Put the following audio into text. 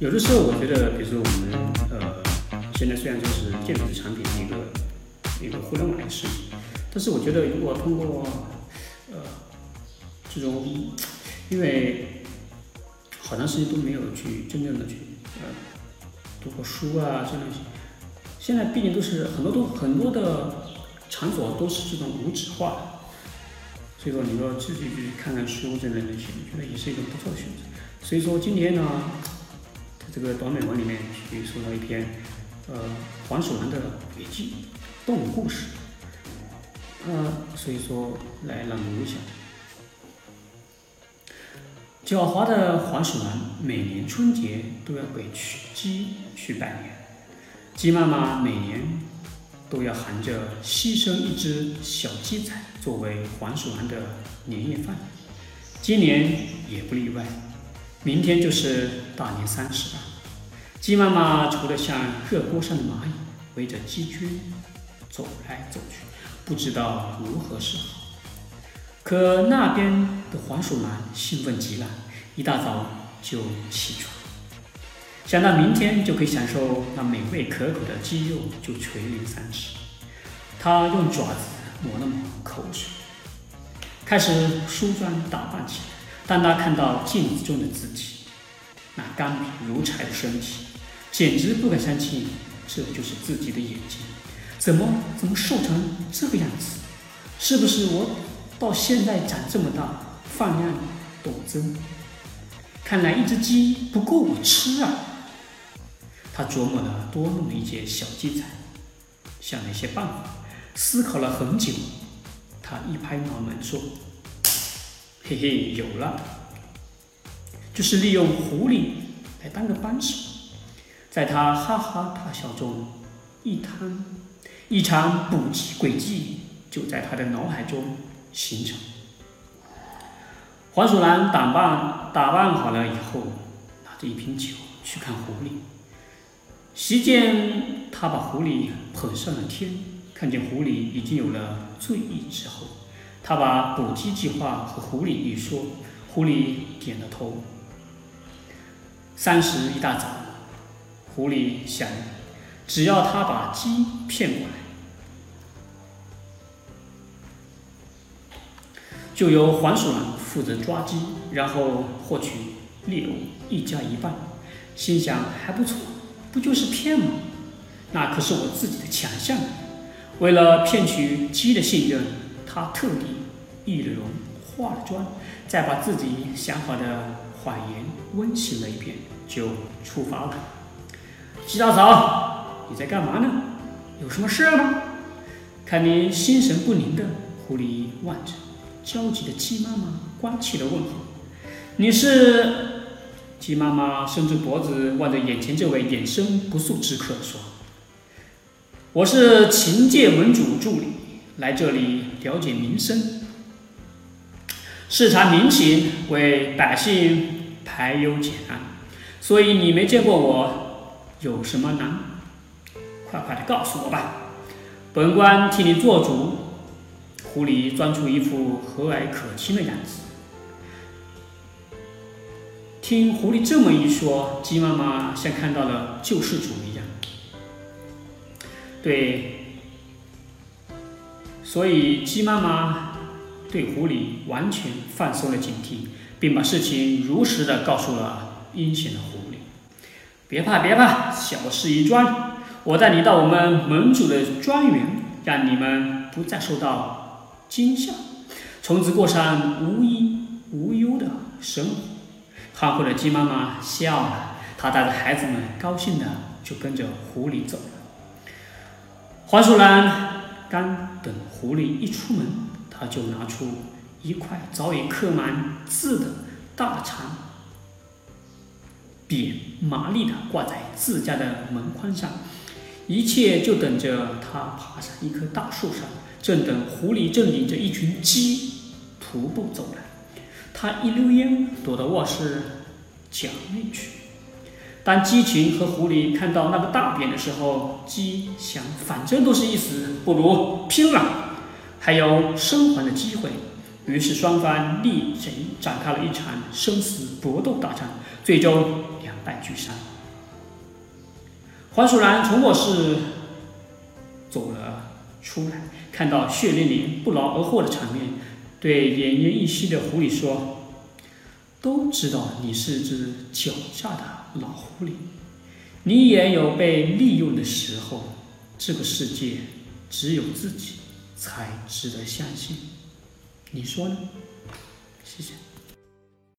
有的时候我觉得，比如说我们呃，现在虽然说是电子产品的一个一个互联网的世界，但是我觉得如果通过呃这种，因为好长时间都没有去真正的去呃读过书啊这东西，现在毕竟都是很多都很多的场所都是这种无纸化的，所以说你说自己去看看书之类的东西，我觉得也是一个不错的选择。所以说今天呢，这个短美文里面去说到一篇呃黄鼠狼的笔记动物故事，呃，所以说来朗读一下。狡猾的黄鼠狼每年春节都要给去鸡去拜年，鸡妈妈每年都要含着牺牲一只小鸡仔作为黄鼠狼的年夜饭，今年也不例外。明天就是大年三十了，鸡妈妈除了像热锅上的蚂蚁，围着鸡圈走来走去，不知道如何是好。可那边的黄鼠狼兴奋极了，一大早就起床，想到明天就可以享受那美味可口的鸡肉，就垂涎三尺。他用爪子抹了抹口水，开始梳妆打扮起来。当他看到镜子中的自己，那干瘪如柴的身体，简直不敢相信这就是自己的眼睛。怎么怎么瘦成这个样子？是不是我到现在长这么大，饭量陡增？看来一只鸡不够我吃啊！他琢磨了多弄了一些小鸡仔，想了一些办法，思考了很久。他一拍脑门说。嘿嘿，有了，就是利用狐狸来当个帮手，在他哈哈大笑中，一摊一场捕鸡诡计就在他的脑海中形成。黄鼠狼打扮打扮好了以后，拿着一瓶酒去看狐狸。席间，他把狐狸捧上了天，看见狐狸已经有了醉意之后。他把捕鸡计划和狐狸一说，狐狸点了头。三十一大早，狐狸想，只要他把鸡骗过来，就由黄鼠狼负责抓鸡，然后获取猎物，一家一半。心想还不错，不就是骗吗？那可是我自己的强项。为了骗取鸡的信任，他特地。易了容，化了妆，再把自己想好的谎言温习了一遍，就出发了。鸡大嫂，你在干嘛呢？有什么事吗？看你心神不宁的，狐狸望着焦急的鸡妈妈，关切的问候：“你是？”鸡妈妈伸出脖子望着眼前这位眼生不速之客，说：“我是秦界盟主助理，来这里了解民生。”视察民情，为百姓排忧解难，所以你没见过我，有什么难？快快的告诉我吧，本官替你做主。狐狸装出一副和蔼可亲的样子。听狐狸这么一说，鸡妈妈像看到了救世主一样。对，所以鸡妈妈。对狐狸完全放松了警惕，并把事情如实的告诉了阴险的狐狸。别怕，别怕，小事一桩。我带你到我们盟主的庄园，让你们不再受到惊吓，从此过上无依无忧的生活。憨厚的鸡妈妈笑了，她带着孩子们高兴的就跟着狐狸走了。黄鼠狼刚等狐狸一出门。他就拿出一块早已刻满字的大长匾，麻利的挂在自家的门框上，一切就等着他爬上一棵大树上，正等狐狸正领着一群鸡徒步走来。他一溜烟躲到卧室角内去。当鸡群和狐狸看到那个大匾的时候，鸡想，反正都是一死，不如拼了。还有生还的机会，于是双方立即展开了一场生死搏斗大战，最终半具山。黄鼠狼从卧室走了出来，看到血淋淋、不劳而获的场面，对奄奄一息的狐狸说：“都知道你是只狡诈的老狐狸，你也有被利用的时候。这个世界只有自己才值得相信，你说呢？”谢谢。